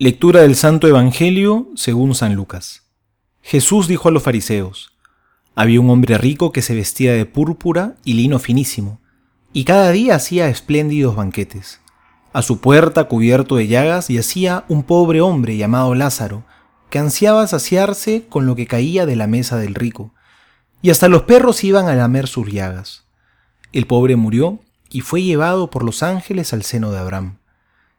Lectura del Santo Evangelio según San Lucas. Jesús dijo a los fariseos, Había un hombre rico que se vestía de púrpura y lino finísimo, y cada día hacía espléndidos banquetes. A su puerta, cubierto de llagas, yacía un pobre hombre llamado Lázaro, que ansiaba saciarse con lo que caía de la mesa del rico, y hasta los perros iban a lamer sus llagas. El pobre murió y fue llevado por los ángeles al seno de Abraham.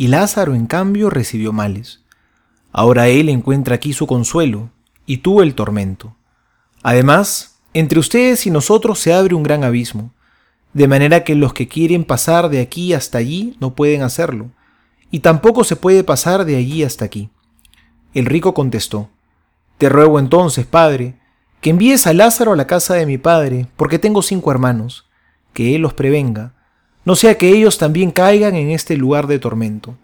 y Lázaro en cambio recibió males. Ahora él encuentra aquí su consuelo, y tú el tormento. Además, entre ustedes y nosotros se abre un gran abismo, de manera que los que quieren pasar de aquí hasta allí no pueden hacerlo, y tampoco se puede pasar de allí hasta aquí. El rico contestó, Te ruego entonces, padre, que envíes a Lázaro a la casa de mi padre, porque tengo cinco hermanos, que él los prevenga, no sea que ellos también caigan en este lugar de tormento.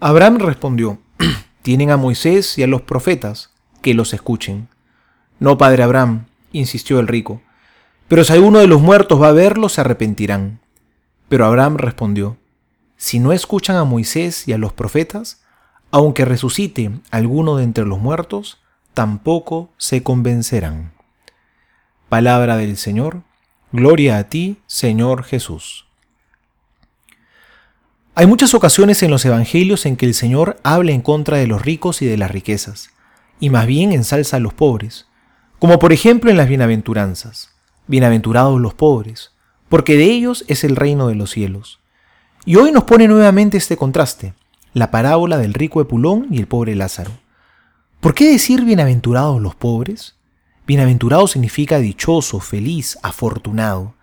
Abraham respondió, tienen a Moisés y a los profetas, que los escuchen. No, padre Abraham, insistió el rico, pero si alguno de los muertos va a verlos, se arrepentirán. Pero Abraham respondió, si no escuchan a Moisés y a los profetas, aunque resucite alguno de entre los muertos, tampoco se convencerán. Palabra del Señor, gloria a ti, Señor Jesús. Hay muchas ocasiones en los Evangelios en que el Señor habla en contra de los ricos y de las riquezas, y más bien ensalza a los pobres, como por ejemplo en las bienaventuranzas. Bienaventurados los pobres, porque de ellos es el reino de los cielos. Y hoy nos pone nuevamente este contraste, la parábola del rico Epulón y el pobre Lázaro. ¿Por qué decir bienaventurados los pobres? Bienaventurado significa dichoso, feliz, afortunado.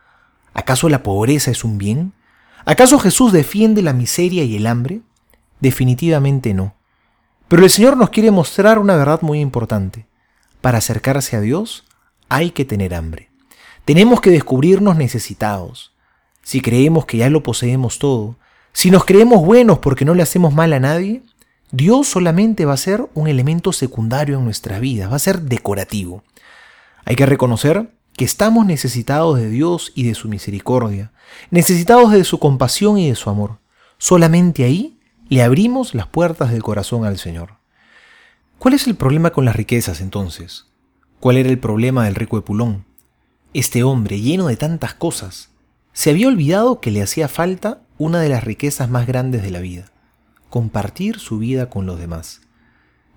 ¿Acaso la pobreza es un bien? ¿Acaso Jesús defiende la miseria y el hambre? Definitivamente no. Pero el Señor nos quiere mostrar una verdad muy importante. Para acercarse a Dios hay que tener hambre. Tenemos que descubrirnos necesitados. Si creemos que ya lo poseemos todo, si nos creemos buenos porque no le hacemos mal a nadie, Dios solamente va a ser un elemento secundario en nuestras vidas, va a ser decorativo. Hay que reconocer que estamos necesitados de Dios y de su misericordia, necesitados de su compasión y de su amor. Solamente ahí le abrimos las puertas del corazón al Señor. ¿Cuál es el problema con las riquezas entonces? ¿Cuál era el problema del rico Epulón? Este hombre, lleno de tantas cosas, se había olvidado que le hacía falta una de las riquezas más grandes de la vida, compartir su vida con los demás.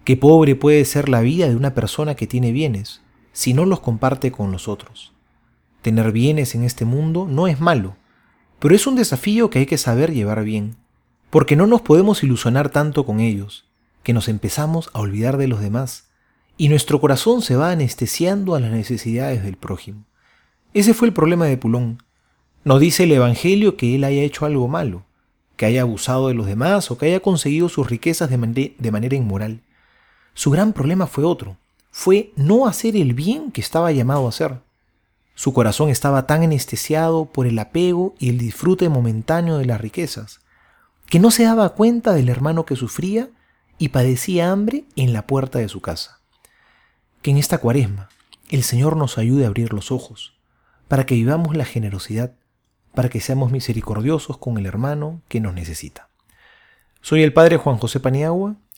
Qué pobre puede ser la vida de una persona que tiene bienes, si no los comparte con los otros. Tener bienes en este mundo no es malo, pero es un desafío que hay que saber llevar bien, porque no nos podemos ilusionar tanto con ellos, que nos empezamos a olvidar de los demás, y nuestro corazón se va anestesiando a las necesidades del prójimo. Ese fue el problema de Pulón. No dice el Evangelio que él haya hecho algo malo, que haya abusado de los demás o que haya conseguido sus riquezas de, manera inmoral. Su gran problema fue otro, fue no hacer el bien que estaba llamado a hacer. Su corazón estaba tan anestesiado por el apego y el disfrute momentáneo de las riquezas, que no se daba cuenta del hermano que sufría y padecía hambre en la puerta de su casa. Que en esta cuaresma el Señor nos ayude a abrir los ojos, para que vivamos la generosidad, para que seamos misericordiosos con el hermano que nos necesita. Soy el Padre Juan José Paniagua